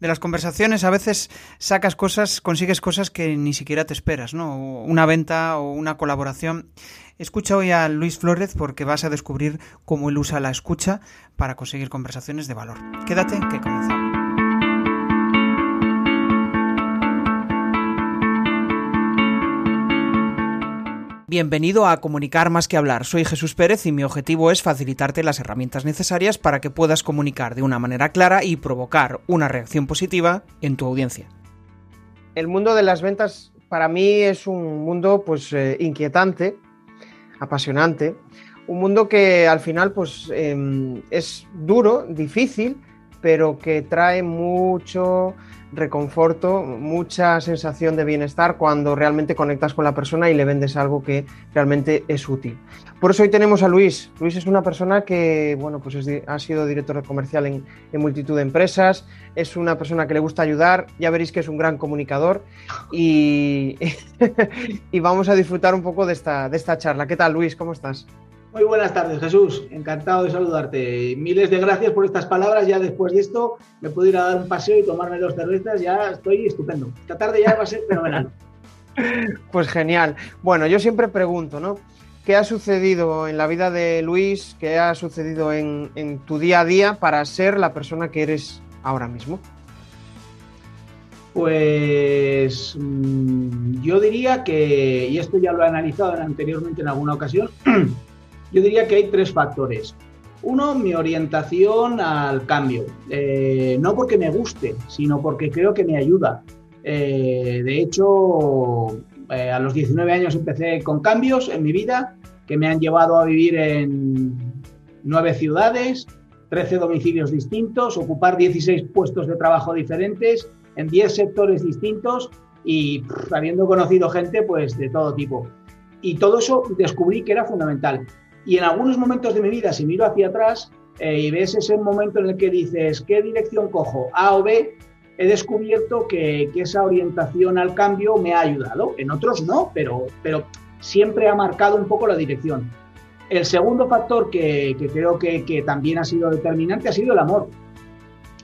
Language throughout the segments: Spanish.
De las conversaciones a veces sacas cosas, consigues cosas que ni siquiera te esperas, ¿no? Una venta o una colaboración. Escucha hoy a Luis Flórez porque vas a descubrir cómo él usa la escucha para conseguir conversaciones de valor. Quédate que comenzamos. Bienvenido a Comunicar más que hablar. Soy Jesús Pérez y mi objetivo es facilitarte las herramientas necesarias para que puedas comunicar de una manera clara y provocar una reacción positiva en tu audiencia. El mundo de las ventas para mí es un mundo pues eh, inquietante, apasionante, un mundo que al final pues eh, es duro, difícil, pero que trae mucho reconforto, mucha sensación de bienestar cuando realmente conectas con la persona y le vendes algo que realmente es útil. Por eso hoy tenemos a Luis. Luis es una persona que, bueno, pues ha sido director comercial en, multitud de empresas, es una persona que le gusta ayudar, ya veréis que es un gran comunicador y, y vamos a disfrutar un poco de esta, de esta charla. ¿Qué tal, Luis? ¿Cómo estás? Muy buenas tardes, Jesús. Encantado de saludarte. Miles de gracias por estas palabras. Ya después de esto me puedo ir a dar un paseo y tomarme dos cervezas. Ya estoy estupendo. Esta tarde ya va a ser fenomenal. Pues genial. Bueno, yo siempre pregunto, ¿no? ¿Qué ha sucedido en la vida de Luis? ¿Qué ha sucedido en, en tu día a día para ser la persona que eres ahora mismo? Pues mm, yo diría que, y esto ya lo he analizado anteriormente en alguna ocasión, Yo diría que hay tres factores. Uno, mi orientación al cambio. Eh, no porque me guste, sino porque creo que me ayuda. Eh, de hecho, eh, a los 19 años empecé con cambios en mi vida que me han llevado a vivir en nueve ciudades, 13 domicilios distintos, ocupar 16 puestos de trabajo diferentes en 10 sectores distintos y habiendo conocido gente pues de todo tipo. Y todo eso descubrí que era fundamental. Y en algunos momentos de mi vida, si miro hacia atrás eh, y ves ese momento en el que dices, ¿qué dirección cojo? A o B, he descubierto que, esa orientación al cambio me ha ayudado. En otros no, pero, pero siempre ha marcado un poco la dirección. El segundo factor que, creo que, también ha sido determinante ha sido el amor.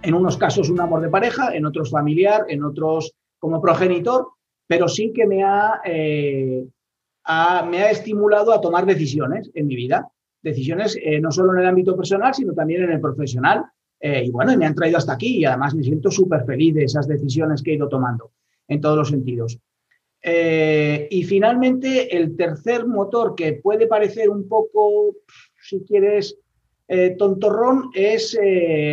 En unos casos un amor de pareja, en otros familiar, en otros como progenitor, pero sí que me ha eh, me ha estimulado a tomar decisiones en mi vida. Decisiones eh, no solo en el ámbito personal, sino también en el profesional. Eh, y bueno, me han traído hasta aquí y además me siento súper feliz de esas decisiones que he ido tomando en todos los sentidos. Eh, y finalmente, el tercer motor que puede parecer un poco, si quieres, tontorrón, es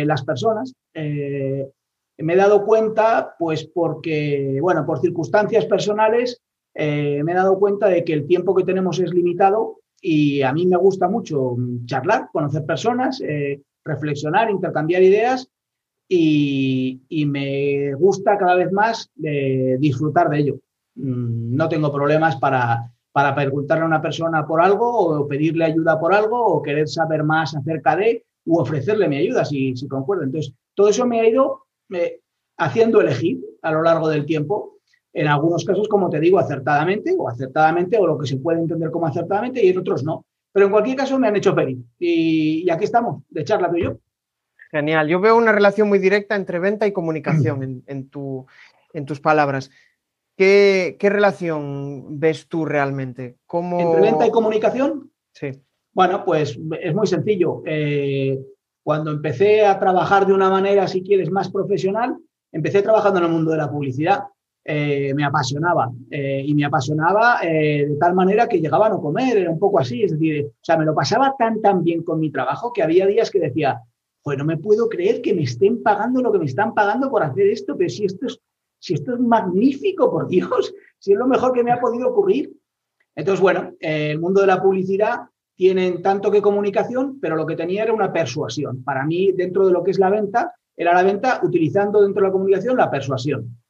las personas. me he dado cuenta, pues porque, bueno, por circunstancias personales, eh, me he dado cuenta de que el tiempo que tenemos es limitado y a mí me gusta mucho charlar, conocer personas, eh, reflexionar, intercambiar ideas y, me gusta cada vez más eh, disfrutar de ello. Mm, no tengo problemas para, para preguntarle a una persona por algo o pedirle ayuda por algo o querer saber más acerca de u ofrecerle mi ayuda si, si concuerdo. Entonces, todo eso me ha ido haciendo elegir a lo largo del tiempo en algunos casos, como te digo, acertadamente o acertadamente o lo que se puede entender como acertadamente y en otros no. Pero en cualquier caso me han hecho feliz y, aquí estamos, de charla tú y yo. Genial. Yo veo una relación muy directa entre venta y comunicación en, tu, en tus palabras. ¿Qué, relación ves tú realmente? ¿Cómo... ¿Entre venta y comunicación? Sí. Bueno, pues es muy sencillo. Eh, cuando empecé a trabajar de una manera, si quieres, más profesional, empecé trabajando en el mundo de la publicidad eh, me apasionaba. Eh, y me apasionaba eh, de tal manera que llegaba a no comer, era un poco así. Es decir, o sea, me lo pasaba tan, tan bien con mi trabajo que había días que decía, pues no me puedo creer que me estén pagando lo que me están pagando por hacer esto, pero si esto es, esto es magnífico, por Dios, si es lo mejor que me ha podido ocurrir. Entonces, bueno, el mundo de la publicidad tiene tanto que comunicación, pero lo que tenía era una persuasión. Para mí, dentro de lo que es la venta, era la venta utilizando dentro de la comunicación la persuasión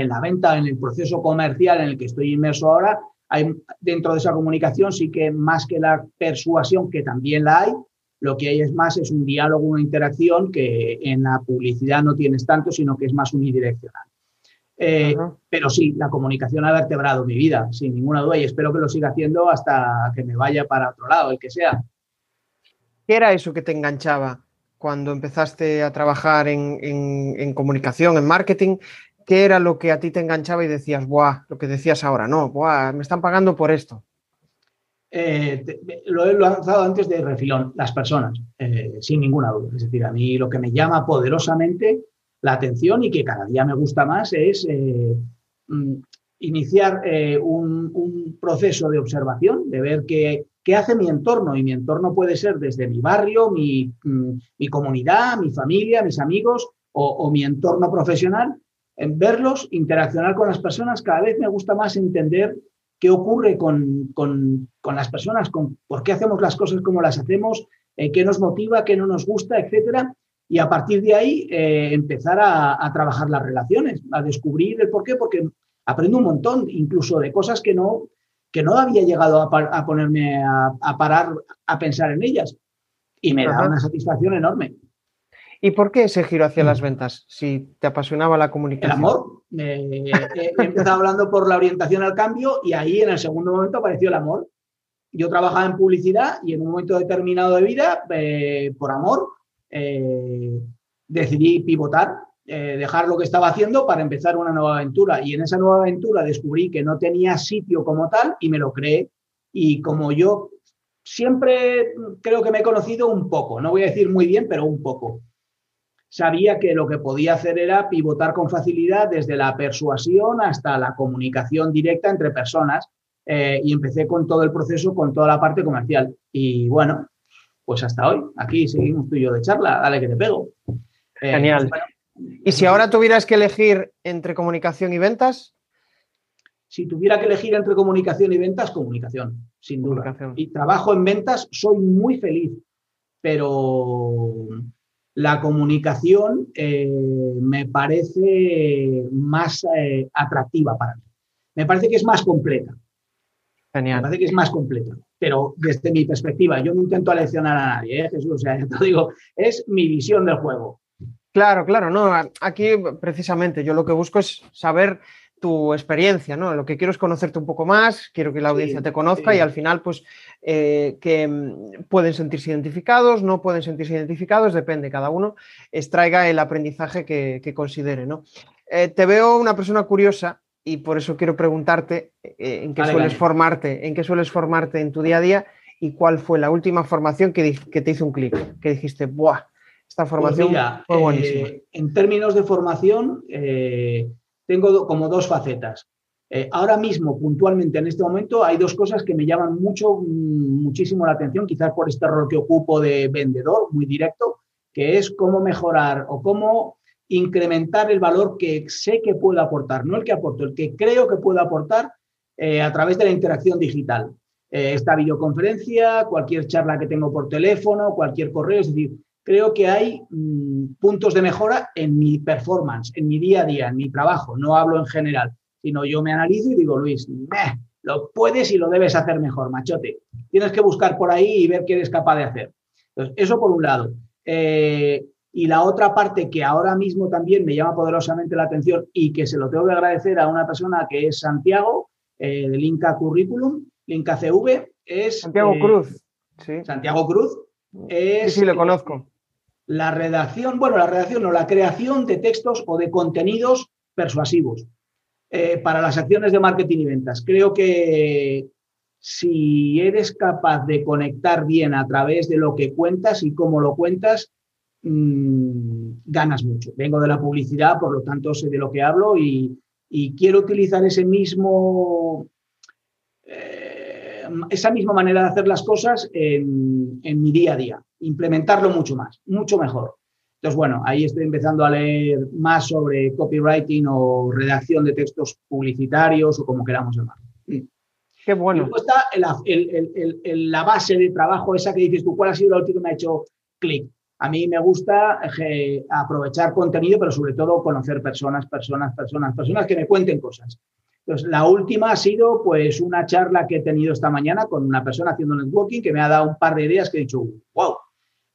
en la venta, en el proceso comercial en el que estoy inmerso ahora, hay dentro de esa comunicación sí que más que la persuasión, que también la hay, lo que hay es más, es un diálogo, una interacción que en la publicidad no tienes tanto, sino que es más unidireccional. Eh, pero sí, la comunicación ha vertebrado mi vida, sin ninguna duda, y espero que lo siga haciendo hasta que me vaya para otro lado, el que sea. ¿Qué era eso que te enganchaba cuando empezaste a trabajar en, comunicación, en marketing? ¿Qué era lo que a ti te enganchaba y decías, buah, lo que decías ahora, no, buah, me están pagando por esto? Eh, lo he lanzado antes de refilón, las personas, eh, sin ninguna duda. Es decir, a mí lo que me llama poderosamente la atención y que cada día me gusta más es eh, mm, iniciar un, proceso de observación, de ver qué, qué hace mi entorno. Y mi entorno puede ser desde mi barrio, mi, mm, comunidad, mi familia, mis amigos o, mi entorno profesional. En verlos, interaccionar con las personas, cada vez me gusta más entender qué ocurre con, las personas, con por qué hacemos las cosas como las hacemos, eh, qué nos motiva, qué no nos gusta, etcétera. Y a partir de ahí eh, empezar a, a, trabajar las relaciones, a descubrir el por qué, porque aprendo un montón, incluso de cosas que no, que no había llegado a, ponerme a, parar a pensar en ellas. Y me da una satisfacción enorme. ¿Y por qué ese giro hacia las ventas? Si te apasionaba la comunicación. El amor. he empezado hablando por la orientación al cambio y ahí en el segundo momento apareció el amor. Yo trabajaba en publicidad y en un momento determinado de vida, eh, por amor, eh, decidí pivotar eh, dejar lo que estaba haciendo para empezar una nueva aventura. Y en esa nueva aventura descubrí que no tenía sitio como tal y me lo creé. Y como yo siempre creo que me he conocido un poco, no voy a decir muy bien, pero un poco. Sabía que lo que podía hacer era pivotar con facilidad desde la persuasión hasta la comunicación directa entre personas eh, y empecé con todo el proceso, con toda la parte comercial. Y bueno, pues hasta hoy, aquí seguimos tú y yo de charla, dale que te pego. Eh, Genial. ¿Y si ahora tuvieras que elegir entre comunicación y ventas? Si tuviera que elegir entre comunicación y ventas, comunicación, sin duda. Y trabajo en ventas, soy muy feliz, pero la comunicación eh, me parece más eh, atractiva para mí. Me parece que es más completa. Genial. Me parece que es más completa. Pero desde mi perspectiva, yo no intento aleccionar a nadie, ¿eh, Jesús. O sea, ya te digo, es mi visión del juego. Claro, claro, no, aquí precisamente yo lo que busco es saber tu experiencia, ¿no? Lo que quiero es conocerte un poco más, quiero que la audiencia te conozca y al final, pues, eh, que mm, pueden sentirse identificados, no pueden sentirse identificados, depende, cada uno extraiga el aprendizaje que, considere, ¿no? Eh, te veo una persona curiosa y por eso quiero preguntarte eh, en qué sueles formarte, en qué sueles formarte en tu día a día y cuál fue la última formación que, que te hizo un clic, que dijiste, ¡buah! Esta pues formación fue buenísima. En términos de formación, eh, tengo como dos facetas. Eh, ahora mismo, puntualmente en este momento, hay dos cosas que me llaman mucho, mm, muchísimo la atención, quizás por este rol que ocupo de vendedor muy directo, que es cómo mejorar o cómo incrementar el valor que sé que puedo aportar, no el que aporto, el que creo que puedo aportar a través de la interacción digital. esta videoconferencia, cualquier charla que tengo por teléfono, cualquier correo, es decir, creo que hay mm, puntos de mejora en mi performance, en mi día a día, en mi trabajo. No hablo en general, sino yo me analizo y digo, Luis, lo puedes y lo debes hacer mejor, machote. Tienes que buscar por ahí y ver qué eres capaz de hacer. Entonces, eso por un lado. Eh, y la otra parte que ahora mismo también me llama poderosamente la atención y que se lo tengo que agradecer a una persona que es Santiago, eh, del Inca Curriculum, Inca CV, es... Santiago eh, Cruz. Sí. Santiago Cruz. Es, sí, sí, lo conozco la redacción, bueno, la redacción o la creación de textos o de contenidos persuasivos eh, para las acciones de marketing y ventas. Creo que si eres capaz de conectar bien a través de lo que cuentas y cómo lo cuentas, mm, ganas mucho. Vengo de la publicidad, por lo tanto sé de lo que hablo y, quiero utilizar ese mismo, esa misma manera de hacer las cosas en mi día a día implementarlo mucho más, mucho mejor. Entonces, bueno, ahí estoy empezando a leer más sobre copywriting o redacción de textos publicitarios o como queramos llamar. Qué bueno. Y está la base de trabajo esa que dices tú, ¿cuál ha sido la última que me ha hecho clic? A mí me gusta eh, aprovechar contenido, pero sobre todo conocer personas, personas, personas, personas que me cuenten cosas. Entonces, la última ha sido pues una charla que he tenido esta mañana con una persona haciendo networking que me ha dado un par de ideas que he dicho, wow,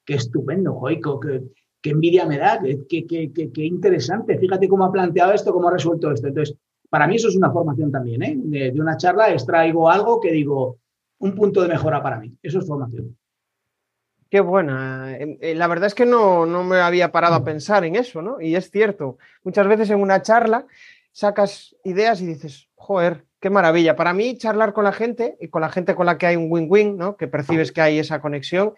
qué estupendo, Joico, qué, envidia me da, qué, qué, interesante, fíjate cómo ha planteado esto, cómo ha resuelto esto. Entonces, para mí eso es una formación también, ¿eh? de, una charla extraigo algo que digo, un punto de mejora para mí, eso es formación. Qué buena. Eh, eh, la verdad es que no, no me había parado a pensar en eso, ¿no? Y es cierto, muchas veces en una charla sacas ideas y dices, joder, qué maravilla. Para mí, charlar con la gente y con la gente con la que hay un win-win, ¿no? Que percibes que hay esa conexión,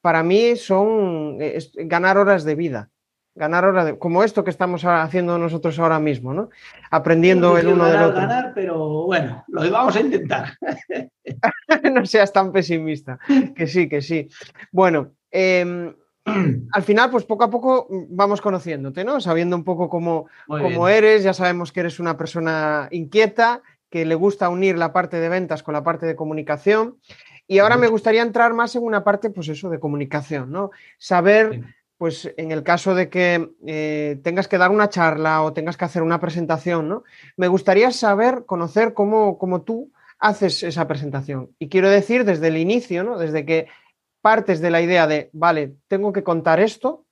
para mí son ganar horas de vida. Ganar horas de, como esto que estamos haciendo nosotros ahora mismo, ¿no? Aprendiendo el uno del otro. ganar, pero bueno, lo vamos a intentar. no seas tan pesimista. Que sí, que sí. Bueno, em, al final, pues poco a poco vamos conociéndote, ¿no? Sabiendo un poco cómo, cómo eres, ya sabemos que eres una persona inquieta, que le gusta unir la parte de ventas con la parte de comunicación. Y ahora me gustaría entrar más en una parte, pues eso, de comunicación, ¿no? Saber, pues en el caso de que eh, tengas que dar una charla o tengas que hacer una presentación, ¿no? Me gustaría saber, conocer cómo, cómo tú haces esa presentación. Y quiero decir desde el inicio, ¿no? Desde que partes de la idea de, vale, tengo que contar esto.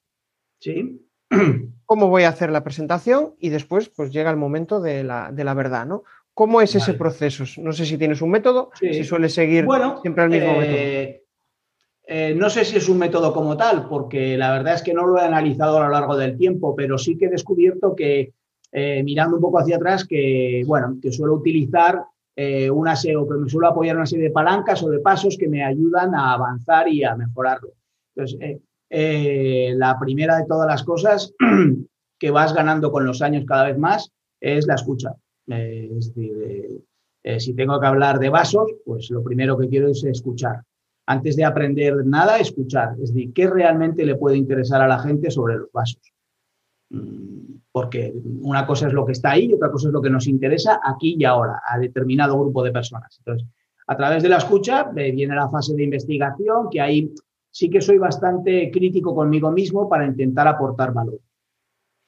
Sí. ¿Cómo voy a hacer la presentación? Y después, pues llega el momento de la, de la verdad, ¿no? ¿Cómo es ese proceso? No sé si tienes un método, si sueles seguir siempre el mismo método. Eh, eh, no sé si es un método como tal, porque la verdad es que no lo he analizado a lo largo del tiempo, pero sí que he descubierto que, eh, mirando un poco hacia atrás, que, bueno, que suelo utilizar una serie, o que me suelo apoyar una serie de palancas o de pasos que me ayudan a avanzar y a mejorarlo. Entonces, la primera de todas las cosas que vas ganando con los años cada vez más es la escucha. Eh, es decir, eh, eh, si tengo que hablar de vasos, pues lo primero que quiero es escuchar. Antes de aprender nada, escuchar. Es decir, ¿qué realmente le puede interesar a la gente sobre los vasos? Mm, porque una cosa es lo que está ahí y otra cosa es lo que nos interesa aquí y ahora, a determinado grupo de personas. Entonces, a través de la escucha viene la fase de investigación, que ahí sí que soy bastante crítico conmigo mismo para intentar aportar valor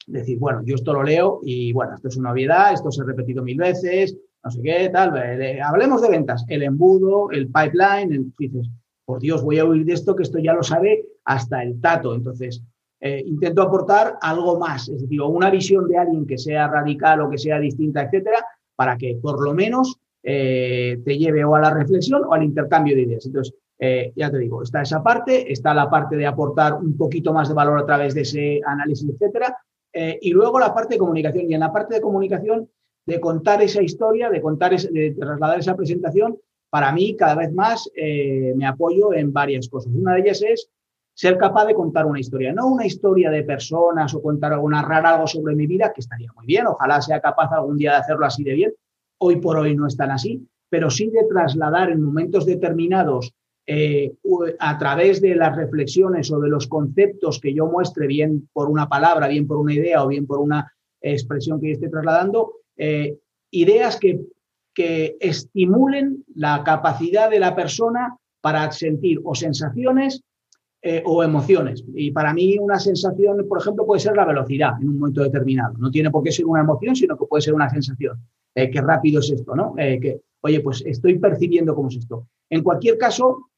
decir, bueno, yo esto lo leo y bueno, esto es una obviedad, esto se ha repetido mil veces, no sé qué, tal. Eh, hablemos de ventas, el embudo, el pipeline, el, dices, por Dios, voy a oír de esto que esto ya lo sabe hasta el tato. Entonces, eh, intento aportar algo más, es decir, una visión de alguien que sea radical o que sea distinta, etcétera, para que por lo menos eh, te lleve o a la reflexión o al intercambio de ideas. Entonces, ya te digo, está esa parte, está la parte de aportar un poquito más de valor a través de ese análisis, etcétera, eh, y luego la parte de comunicación. Y en la parte de comunicación, de contar esa historia, de contar, de trasladar esa presentación, para mí cada vez más eh, me apoyo en varias cosas. Una de ellas es ser capaz de contar una historia, no una historia de personas o contar o narrar algo sobre mi vida, que estaría muy bien, ojalá sea capaz algún día de hacerlo así de bien. Hoy por hoy no es tan así, pero sí de trasladar en momentos determinados eh, a través de las reflexiones o de los conceptos que yo muestre, bien por una palabra, bien por una idea o bien por una expresión que yo esté trasladando, eh, ideas que, que estimulen la capacidad de la persona para sentir o sensaciones eh, o emociones. Y para mí una sensación, por ejemplo, puede ser la velocidad en un momento determinado. No tiene por qué ser una emoción, sino que puede ser una sensación. qué rápido es esto, ¿no? que, oye, pues estoy percibiendo cómo es esto. En cualquier caso,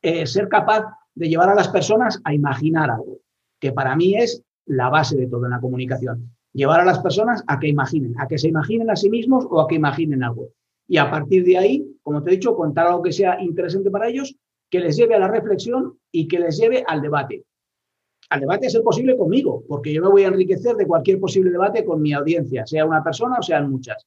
eh, ser capaz de llevar a las personas a imaginar algo, que para mí es la base de todo en la comunicación. Llevar a las personas a que imaginen, a que se imaginen a sí mismos o a que imaginen algo. Y a partir de ahí, como te he dicho, contar algo que sea interesante para ellos, que les lleve a la reflexión y que les lleve al debate. Al debate a ser posible conmigo, porque yo me voy a enriquecer de cualquier posible debate con mi audiencia, sea una persona o sean muchas.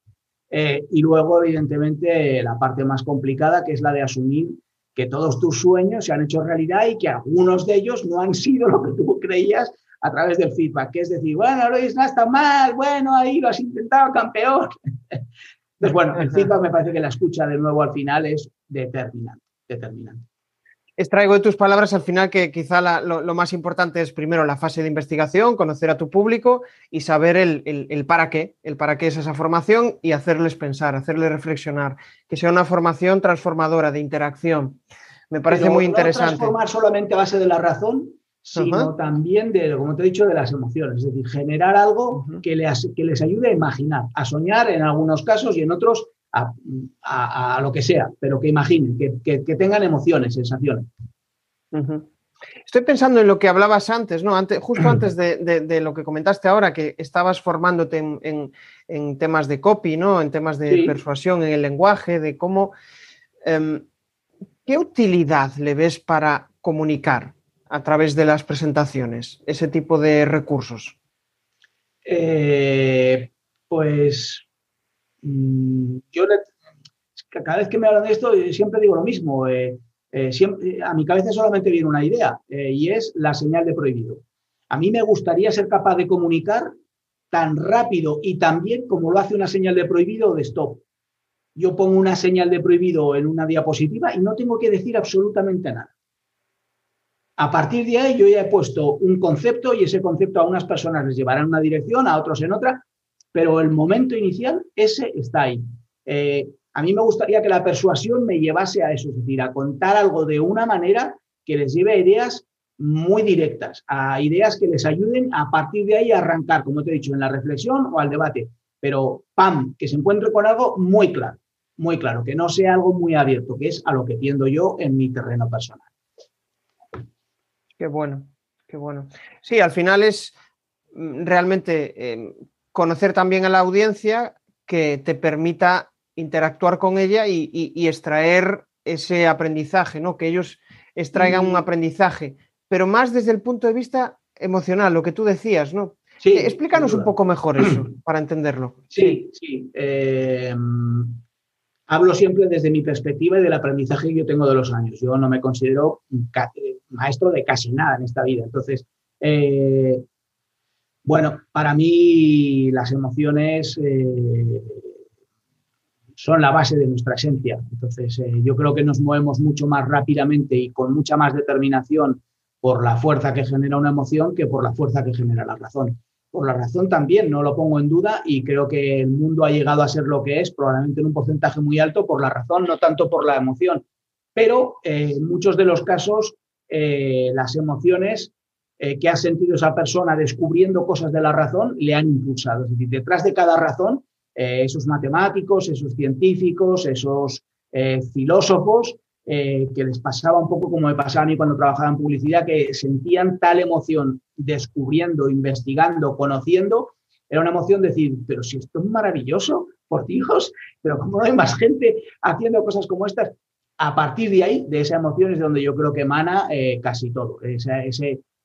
Eh, y luego, evidentemente, la parte más complicada, que es la de asumir que todos tus sueños se han hecho realidad y que algunos de ellos no han sido lo que tú creías a través del feedback, que es decir, bueno, Luis, no está mal, bueno, ahí lo has intentado, campeón. Entonces, bueno, el feedback me parece que la escucha de nuevo al final es determinante, determinante. Extraigo de tus palabras al final que quizá lo, más importante es primero la fase de investigación, conocer a tu público y saber el, el, para qué, el para qué es esa formación y hacerles pensar, hacerles reflexionar, que sea una formación transformadora de interacción. Me parece muy interesante. No transformar solamente a base de la razón, sino también de, como te he dicho, de las emociones, es decir, generar algo que, les, que les ayude a imaginar, a soñar en algunos casos y en otros a, lo que sea, pero que imaginen, que, tengan emociones, sensaciones. Estoy pensando en lo que hablabas antes, ¿no? Antes, justo antes de, lo que comentaste ahora, que estabas formándote en, temas de copy, ¿no? En temas de persuasión, en el lenguaje, de cómo. Em, ¿Qué utilidad le ves para comunicar? a través de las presentaciones, ese tipo de recursos? Eh, pues mm, yo cada vez que me hablan de esto siempre digo lo mismo. Eh, eh, a mi cabeza solamente viene una idea y es la señal de prohibido. A mí me gustaría ser capaz de comunicar tan rápido y tan bien como lo hace una señal de prohibido o de stop. Yo pongo una señal de prohibido en una diapositiva y no tengo que decir absolutamente nada. A partir de ahí yo ya he puesto un concepto y ese concepto a unas personas les llevará en una dirección, a otros en otra, pero el momento inicial, ese está ahí. Eh, a mí me gustaría que la persuasión me llevase a eso, es decir, a contar algo de una manera que les lleve a ideas muy directas, a ideas que les ayuden a partir de ahí a arrancar, como te he dicho, en la reflexión o al debate. Pero, ¡pam!, que se encuentre con algo muy claro, muy claro, que no sea algo muy abierto, que es a lo que tiendo yo en mi terreno personal. Qué bueno, qué bueno. Sí, al final es mm, realmente em, conocer también a la audiencia que te permita interactuar con ella y, extraer ese aprendizaje, ¿no? Que ellos extraigan un mm. aprendizaje, pero más desde el punto de vista emocional, lo que tú decías, ¿no? Sí, eh, Explícanos un poco mejor eso, para entenderlo. Sí, sí. Em, hablo siempre desde mi perspectiva y del aprendizaje que yo tengo de los años. Yo no me considero maestro de casi nada en esta vida. Entonces, eh, bueno, para mí las emociones eh, son la base de nuestra esencia. Entonces, eh, yo creo que nos movemos mucho más rápidamente y con mucha más determinación por la fuerza que genera una emoción que por la fuerza que genera la razón por la razón también, no lo pongo en duda y creo que el mundo ha llegado a ser lo que es, probablemente en un porcentaje muy alto por la razón, no tanto por la emoción. Pero eh, en muchos de los casos, las emociones eh, que ha sentido esa persona descubriendo cosas de la razón le han impulsado. Es decir, detrás de cada razón, esos matemáticos, esos científicos, esos filósofos, eh, que les pasaba un poco como me pasaba a mí cuando trabajaba en publicidad, que sentían tal emoción descubriendo, investigando, conociendo, era una emoción de decir, pero si esto es maravilloso, por hijos, pero ¿cómo no hay más gente haciendo cosas como estas? A partir de ahí, de esa emoción es donde yo creo que emana eh, casi todo, esa,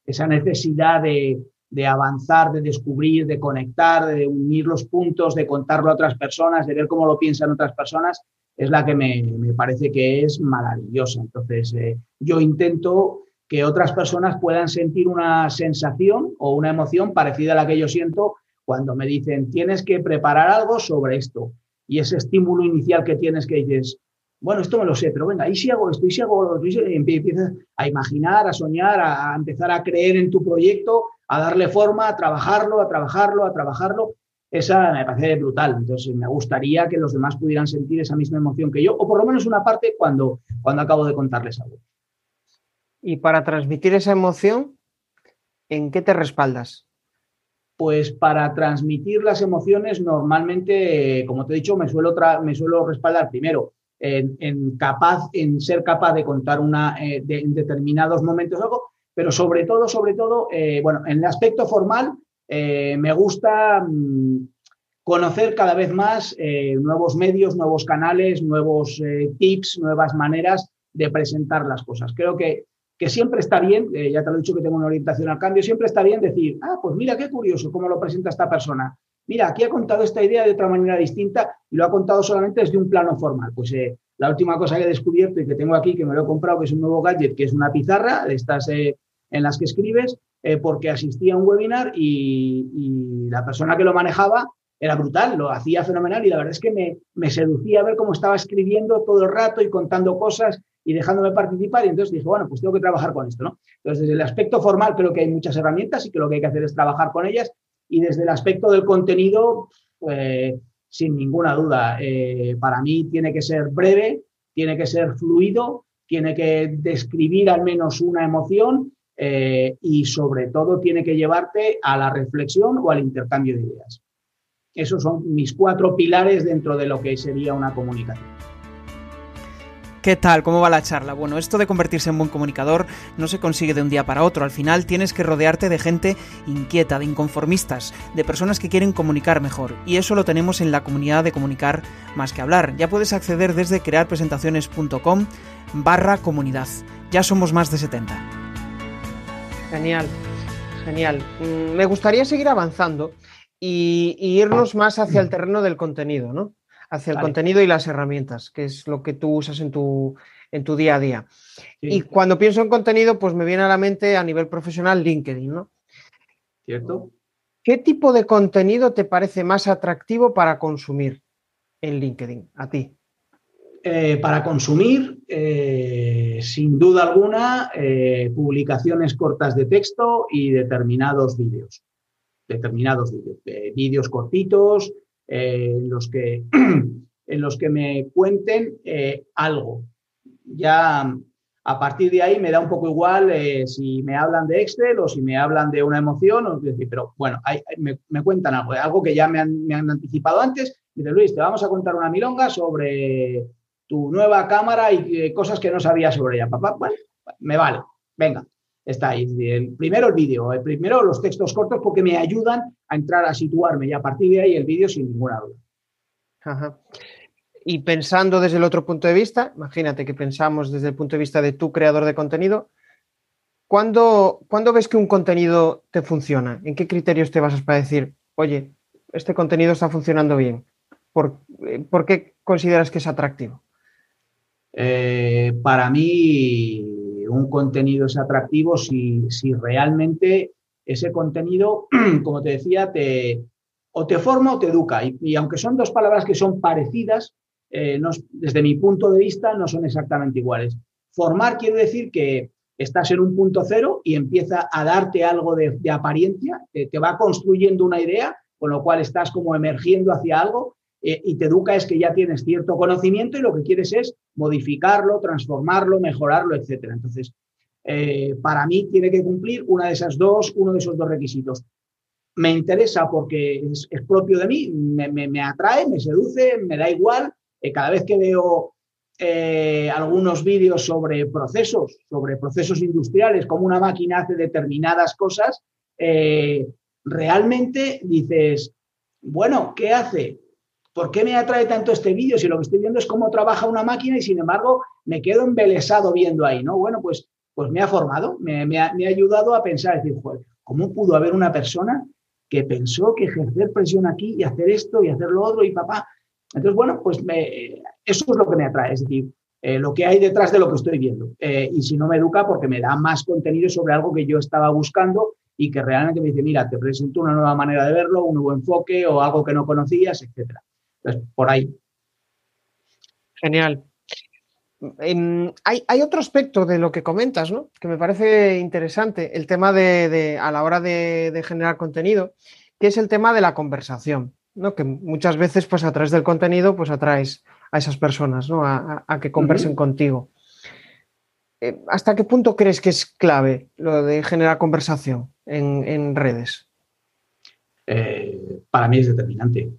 esa necesidad de, de avanzar, de descubrir, de conectar, de unir los puntos, de contarlo a otras personas, de ver cómo lo piensan otras personas, es la que me, parece que es maravillosa. Entonces, eh, yo intento que otras personas puedan sentir una sensación o una emoción parecida a la que yo siento cuando me dicen, tienes que preparar algo sobre esto. Y ese estímulo inicial que tienes que dices, bueno, esto me lo sé, pero venga, ¿y si hago esto? ¿Y si hago? Y empiezas a imaginar, a soñar, a empezar a creer en tu proyecto, a darle forma, a trabajarlo, a trabajarlo, a trabajarlo esa me parece brutal. Entonces, me gustaría que los demás pudieran sentir esa misma emoción que yo, o por lo menos una parte cuando, cuando acabo de contarles algo. Y para transmitir esa emoción, ¿en qué te respaldas? Pues para transmitir las emociones, normalmente, como te he dicho, me suelo, me suelo respaldar primero en, capaz, en ser capaz de contar una, eh, en determinados momentos algo, pero sobre todo, sobre todo, eh, bueno, en el aspecto formal, eh, me gusta mm, conocer cada vez más nuevos medios, nuevos canales, nuevos tips, nuevas maneras de presentar las cosas. Creo que, que siempre está bien, ya te lo he dicho que tengo una orientación al cambio, siempre está bien decir, ah, pues mira qué curioso cómo lo presenta esta persona. Mira, aquí ha contado esta idea de otra manera distinta y lo ha contado solamente desde un plano formal. Pues la última cosa que he descubierto y que tengo aquí, que me lo he comprado, que es un nuevo gadget, que es una pizarra de estas en las que escribes, eh, porque asistía a un webinar y, la persona que lo manejaba era brutal, lo hacía fenomenal y la verdad es que me, me, seducía ver cómo estaba escribiendo todo el rato y contando cosas y dejándome participar y entonces dije, bueno, pues tengo que trabajar con esto, ¿no? Entonces, desde el aspecto formal creo que hay muchas herramientas y que lo que hay que hacer es trabajar con ellas y desde el aspecto del contenido, pues, sin ninguna duda, eh, para mí tiene que ser breve, tiene que ser fluido, tiene que describir al menos una emoción eh, y sobre todo tiene que llevarte a la reflexión o al intercambio de ideas. Esos son mis cuatro pilares dentro de lo que sería una comunicación. ¿Qué tal? ¿Cómo va la charla? Bueno, esto de convertirse en buen comunicador no se consigue de un día para otro. Al final tienes que rodearte de gente inquieta, de inconformistas, de personas que quieren comunicar mejor. Y eso lo tenemos en la comunidad de comunicar más que hablar. Ya puedes acceder desde crearpresentaciones.com barra comunidad. Ya somos más de 70. Genial, genial. Mm, me gustaría seguir avanzando y, irnos más hacia el terreno del contenido, ¿no? Hacia el contenido y las herramientas, que es lo que tú usas en tu, en tu día a día. Y cuando pienso en contenido, pues me viene a la mente a nivel profesional LinkedIn, ¿no? ¿Cierto? ¿Qué tipo de contenido te parece más atractivo para consumir en LinkedIn, a ti? Eh, para consumir, eh, sin duda alguna, eh, publicaciones cortas de texto y determinados vídeos. Determinados vídeos. vídeos cortitos en, los que, en los que me cuenten algo. Ya a partir de ahí me da un poco igual eh, si me hablan de Excel o si me hablan de una emoción, o pero bueno, me, cuentan algo, algo que ya me han, anticipado antes. Dice, Luis, te vamos a contar una milonga sobre tu nueva cámara y eh, cosas que no sabía sobre ella. Papá, bueno, me vale, venga, está ahí. El, primero el vídeo, el primero los textos cortos porque me ayudan a entrar a situarme y a partir de ahí el vídeo sin ninguna duda. Ajá. Y pensando desde el otro punto de vista, imagínate que pensamos desde el punto de vista de tu creador de contenido, ¿cuándo, ves que un contenido te funciona? ¿En qué criterios te basas para decir, oye, este contenido está funcionando bien? ¿Por, eh, qué consideras que es atractivo? Eh, para mí, un contenido es atractivo si, si realmente ese contenido, como te decía, te, o te forma o te educa. y, aunque son dos palabras que son parecidas, eh, desde mi punto de vista, no son exactamente iguales. Formar quiere decir que estás en un punto cero y empieza a darte algo de, apariencia, te, va construyendo una idea, con lo cual estás como emergiendo hacia algo eh, y te educa es que ya tienes cierto conocimiento y lo que quieres es modificarlo, transformarlo, mejorarlo, etc. Entonces, eh, para mí tiene que cumplir una de esas dos, uno de esos dos requisitos. Me interesa porque es, propio de mí, me atrae, me seduce, me da igual, eh, cada vez que veo algunos vídeos sobre procesos, sobre procesos industriales, cómo una máquina hace determinadas cosas, realmente dices, bueno, ¿qué hace? ¿Por qué me atrae tanto este vídeo si lo que estoy viendo es cómo trabaja una máquina y sin embargo me quedo embelesado viendo ahí, ¿no? Bueno, pues, pues me ha formado, me, ha, ayudado a pensar, decir, ¿cómo pudo haber una persona que pensó que ejercer presión aquí y hacer esto y hacer lo otro y papá, entonces, bueno, pues eso es lo que me atrae, es decir, eh, lo que hay detrás de lo que estoy viendo. Eh, y si no me educa, porque me da más contenido sobre algo que yo estaba buscando y que realmente me dice, mira, te presento una nueva manera de verlo, un nuevo enfoque o algo que no conocías, etc. Entonces, por ahí. Genial. Em, hay, otro aspecto de lo que comentas, ¿no? Que me parece interesante, el tema de, a la hora de generar contenido, que es el tema de la conversación. ¿no? que muchas veces pues a través del contenido pues atraes a esas personas ¿no? a, que conversen contigo. Eh, ¿Hasta qué punto crees que es clave lo de generar conversación en, redes? Eh, para mí es determinante.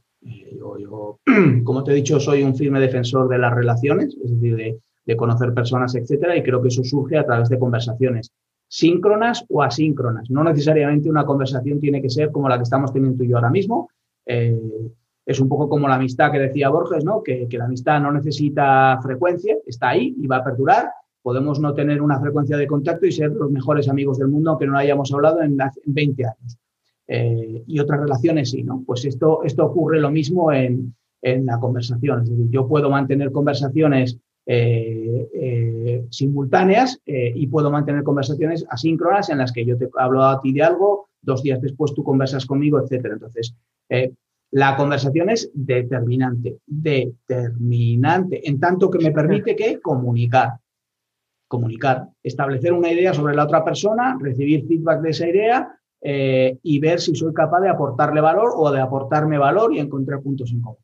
Yo, como te he dicho, soy un firme defensor de las relaciones, es decir, de, de conocer personas, etcétera, y creo que eso surge a través de conversaciones síncronas o asíncronas. No necesariamente una conversación tiene que ser como la que estamos teniendo tú y yo ahora mismo, eh, es un poco como la amistad que decía Borges, ¿no? Que, la amistad no necesita frecuencia, está ahí y va a perdurar. Podemos no tener una frecuencia de contacto y ser los mejores amigos del mundo, aunque no hayamos hablado en, 20 años. Eh, y otras relaciones sí, ¿no? Pues esto, esto ocurre lo mismo en, la conversación. Es decir, yo puedo mantener conversaciones eh, simultáneas y puedo mantener conversaciones asíncronas en las que yo te hablo a ti de algo, dos días después tú conversas conmigo, etcétera. Entonces, eh, la conversación es determinante, determinante, en tanto que me permite que comunicar, comunicar, establecer una idea sobre la otra persona, recibir feedback de esa idea eh, y ver si soy capaz de aportarle valor o de aportarme valor y encontrar puntos en común.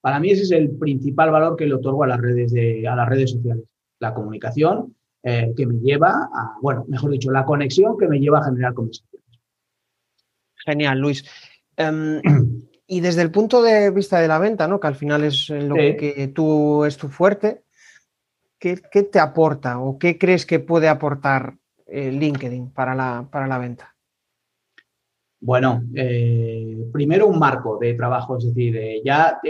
Para mí ese es el principal valor que le otorgo a las redes, de, a las redes sociales, la comunicación eh, que me lleva a, bueno, mejor dicho, la conexión que me lleva a generar conversaciones. Genial, Luis. Em, y desde el punto de vista de la venta, ¿no? que al final es lo que tú es tu fuerte, ¿qué, te aporta o qué crees que puede aportar eh, LinkedIn para la, para la venta? Bueno, eh, primero un marco de trabajo, es decir, eh, ya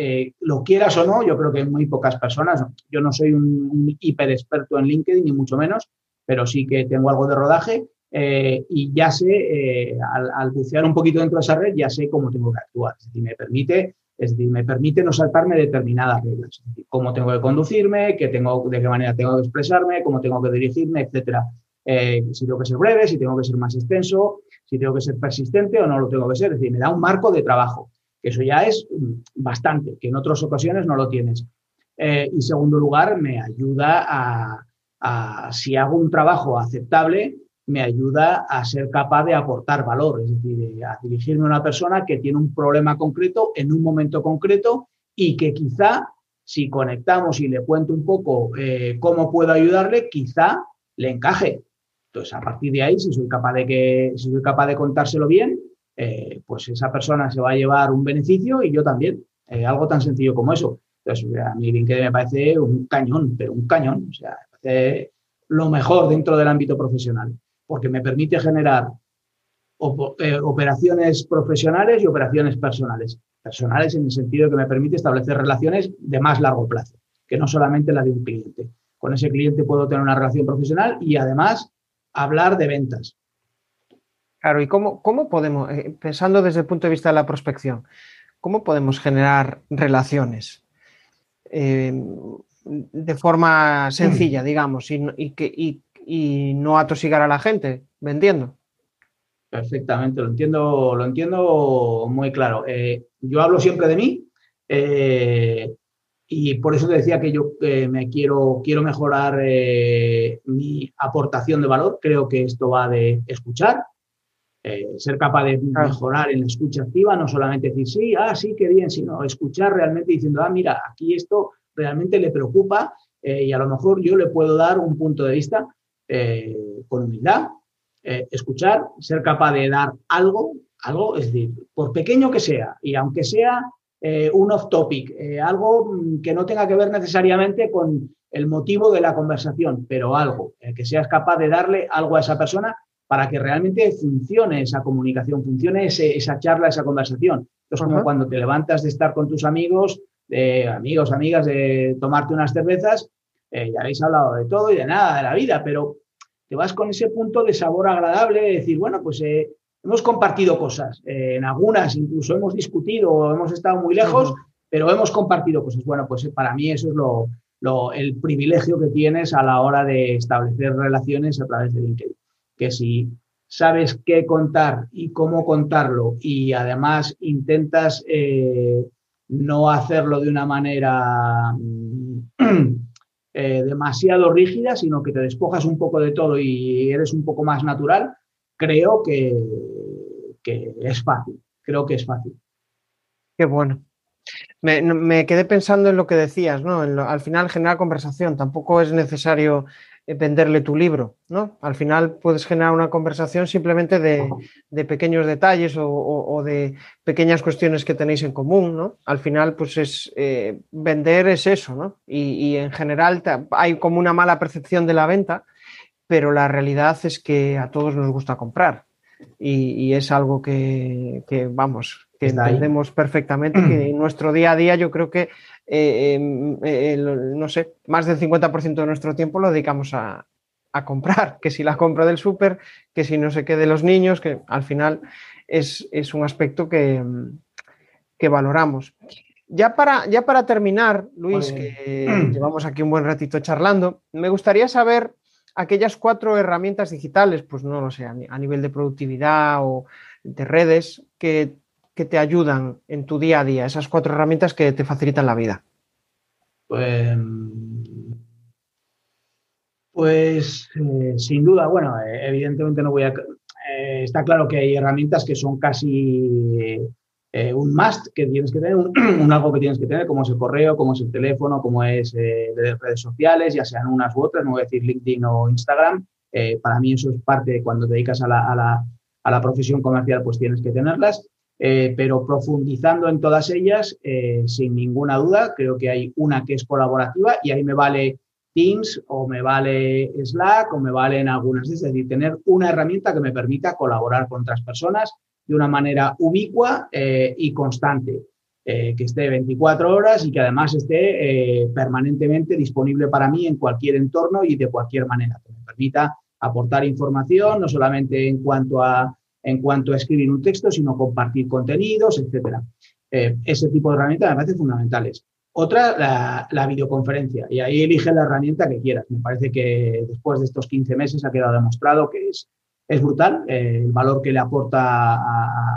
lo quieras o no, yo creo que muy pocas personas, yo no soy un, hiper experto en LinkedIn, ni mucho menos, pero sí que tengo algo de rodaje y ya sé, al, bucear un poquito dentro de esa red, ya sé cómo tengo que actuar. Es decir, me permite, es decir, me permite no saltarme determinadas reglas. cómo tengo que conducirme, qué tengo, de qué manera tengo que expresarme, cómo tengo que dirigirme, etcétera. si tengo que ser breve, si tengo que ser más extenso, si tengo que ser persistente o no lo tengo que ser. Es decir, me da un marco de trabajo, que eso ya es mm, bastante, que en otras ocasiones no lo tienes. Eh, y segundo lugar, me ayuda a, si hago un trabajo aceptable, me ayuda a ser capaz de aportar valor, es decir, a dirigirme a una persona que tiene un problema concreto en un momento concreto y que quizá, si conectamos y le cuento un poco eh, cómo puedo ayudarle, quizá le encaje. Entonces, a partir de ahí, si soy capaz de, que, si soy capaz de contárselo bien, eh, pues esa persona se va a llevar un beneficio y yo también. algo tan sencillo como eso. Entonces, a mí LinkedIn me parece un cañón, pero un cañón. O sea, me parece lo mejor dentro del ámbito profesional, porque me permite generar eh, operaciones profesionales y operaciones personales. Personales en el sentido que me permite establecer relaciones de más largo plazo, que no solamente la de un cliente. Con ese cliente puedo tener una relación profesional y además hablar de ventas. Claro, ¿y cómo, cómo podemos, eh, pensando desde el punto de vista de la prospección, cómo podemos generar relaciones? Eh, de forma sencilla, digamos, y, que, y, no atosigar a la gente vendiendo. Perfectamente, lo entiendo, lo entiendo muy claro. Eh, yo hablo siempre de mí eh, y por eso te decía que yo me quiero, quiero mejorar mi aportación de valor. Creo que esto va de escuchar, ser capaz de mejorar en la escucha activa, no solamente decir sí, ah, sí, qué bien, sino escuchar realmente diciendo, ah, mira, aquí esto realmente le preocupa eh, y a lo mejor yo le puedo dar un punto de vista eh, con humildad, eh, escuchar, ser capaz de dar algo, algo, es decir, por pequeño que sea, y aunque sea un off topic, algo mm, que no tenga que ver necesariamente con el motivo de la conversación, pero algo, que seas capaz de darle algo a esa persona para que realmente funcione esa comunicación, funcione esa charla, esa conversación. Es como cuando te levantas de estar con tus amigos, de amigos, amigas, de tomarte unas cervezas, eh, ya habéis hablado de todo y de nada, de la vida, pero te vas con ese punto de sabor agradable, de decir, bueno, pues eh, hemos compartido cosas, eh, en algunas incluso hemos discutido, hemos estado muy lejos, pero hemos compartido cosas. Bueno, pues para mí eso es lo, el privilegio que tienes a la hora de establecer relaciones a través de LinkedIn. Que si sabes qué contar y cómo contarlo y además intentas eh, no hacerlo de una manera eh, demasiado rígida, sino que te despojas un poco de todo y eres un poco más natural, creo que, que es fácil. Creo que es fácil. Qué bueno. Me, quedé pensando en lo que decías, ¿no? al final generar conversación. Tampoco es necesario eh, venderle tu libro, ¿no? Al final puedes generar una conversación simplemente de, pequeños detalles o, de pequeñas cuestiones que tenéis en común, ¿no? Al final, pues es eh, vender es eso, ¿no? Y, en general hay como una mala percepción de la venta, pero la realidad es que a todos nos gusta comprar y, es algo que, vamos, que entendemos perfectamente, que en nuestro día a día yo creo que eh, em, eh, no sé, más del 50% de nuestro tiempo lo dedicamos a, comprar, que si la compra del súper, que si no se quede los niños, que al final es, un aspecto que, que, valoramos. Ya para, ya para terminar, Luis, que llevamos aquí un buen ratito charlando, me gustaría saber aquellas cuatro herramientas digitales, pues no lo sé, a nivel de productividad o de redes, que que te ayudan en tu día a día, esas cuatro herramientas que te facilitan la vida? Pues, pues eh, sin duda, bueno, eh, evidentemente no voy a... Eh, está claro que hay herramientas que son casi un must que tienes que tener, un, algo que tienes que tener, como es el correo, como es el teléfono, como es las redes sociales, ya sean unas u otras, no voy a decir LinkedIn o Instagram. para mí eso es parte de cuando te dedicas a la, a la, a la profesión comercial, pues tienes que tenerlas. Eh, pero profundizando en todas ellas, eh, sin ninguna duda, creo que hay una que es colaborativa y ahí me vale Teams o me vale Slack o me valen algunas, es decir, tener una herramienta que me permita colaborar con otras personas de una manera ubicua eh, y constante, que esté 24 horas y que además esté permanentemente disponible para mí en cualquier entorno y de cualquier manera, que me permita aportar información, no solamente en cuanto a, en cuanto a escribir un texto, sino compartir contenidos. Eh, ese tipo de herramientas me parecen fundamentales. Otra, la, videoconferencia. Y ahí elige la herramienta que quieras. Me parece que después de estos 15 meses ha quedado demostrado que es, es brutal eh, el valor que le aporta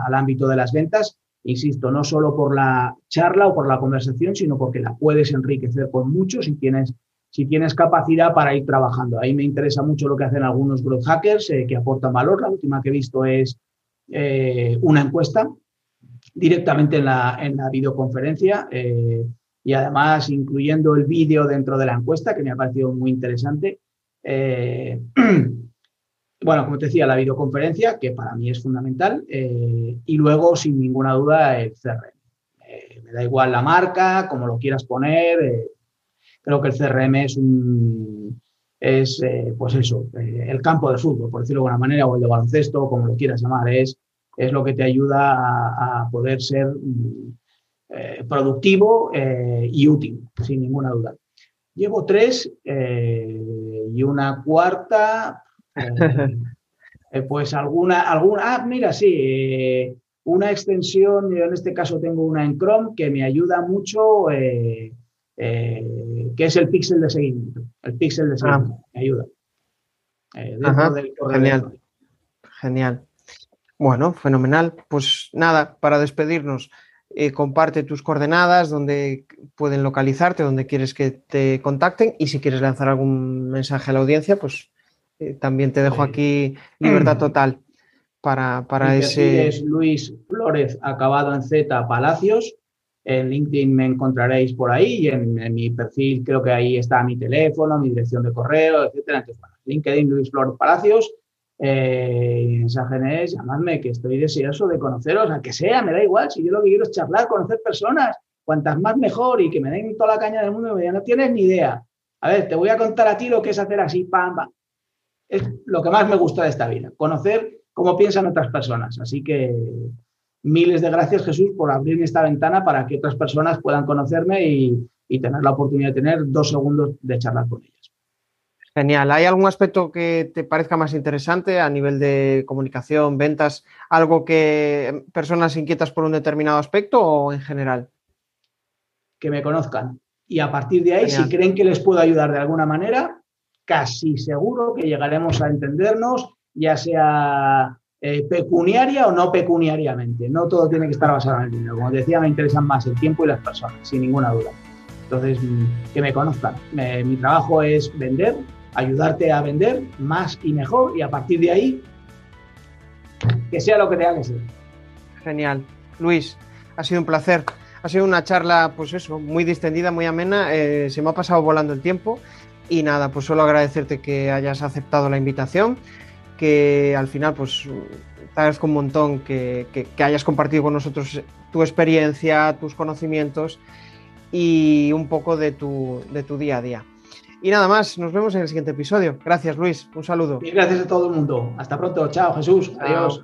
al ámbito de las ventas. Insisto, no solo por la charla o por la conversación, sino porque la puedes enriquecer con mucho si tienes, si tienes capacidad para ir trabajando. Ahí me interesa mucho lo que hacen algunos growth hackers eh, que aportan valor. La última que he visto es una encuesta directamente en la, en la videoconferencia eh, y además incluyendo el vídeo dentro de la encuesta, que me ha parecido muy interesante. Eh, bueno, como te decía, la videoconferencia, que para mí es fundamental, eh, y luego, sin ninguna duda, el CRM. me da igual la marca, como lo quieras poner. creo que el CRM es un, es, pues eso, el campo de fútbol, por decirlo de alguna manera, o el de baloncesto, como lo quieras llamar, es es lo que te ayuda a, poder ser mm, eh, productivo eh, y útil, sin ninguna duda. Llevo tres eh, y una cuarta, pues alguna, alguna, ah, mira, sí, una extensión, yo en este caso tengo una en Chrome que me ayuda mucho, que es el pixel de seguimiento. El pixel de seguimiento me ayuda. Genial. Genial. Bueno, fenomenal. Pues nada, para despedirnos, eh, comparte tus coordenadas, donde pueden localizarte, donde quieres que te contacten y si quieres lanzar algún mensaje a la audiencia, pues eh, también te dejo aquí libertad total para, para ese... Es Luis Flores, acabado en Z Palacios. En LinkedIn me encontraréis por ahí y en, mi perfil creo que ahí está mi teléfono, mi dirección de correo, etcétera. Entonces, LinkedIn Luis Flores Palacios eh, mensaje es llamadme, que estoy deseoso de conoceros, a que sea, me da igual, si yo lo que quiero es charlar, conocer personas, cuantas más mejor y que me den toda la caña del mundo, me no tienes ni idea. A ver, te voy a contar a ti lo que es hacer así, pam, pam. Es lo que más me gusta de esta vida, conocer cómo piensan otras personas. Así que miles de gracias, Jesús, por abrirme esta ventana para que otras personas puedan conocerme y, y tener la oportunidad de tener dos segundos de charlar con ellas. Genial. ¿Hay algún aspecto que te parezca más interesante a nivel de comunicación, ventas? ¿Algo que personas inquietas por un determinado aspecto o en general? Que me conozcan. Y a partir de ahí, si creen que les puedo ayudar de alguna manera, casi seguro que llegaremos a entendernos, ya sea eh, pecuniaria o no pecuniariamente. No todo tiene que estar basado en el dinero. Como decía, me interesan más el tiempo y las personas, sin ninguna duda. Entonces, mm, que me conozcan. mi trabajo es vender, ayudarte a vender más y mejor y a partir de ahí, que sea lo que te que ser. Genial. Luis, ha sido un placer. Ha sido una charla, pues eso, muy distendida, muy amena. Eh, se me ha pasado volando el tiempo. Y nada, pues solo agradecerte que hayas aceptado la invitación, que al final, pues te agradezco un montón que, que hayas compartido con nosotros tu experiencia, tus conocimientos y un poco de tu, de tu día a día. Y nada más, nos vemos en el siguiente episodio. Gracias, Luis. Un saludo. Y gracias a todo el mundo. Hasta pronto. Chao, Jesús. Adiós.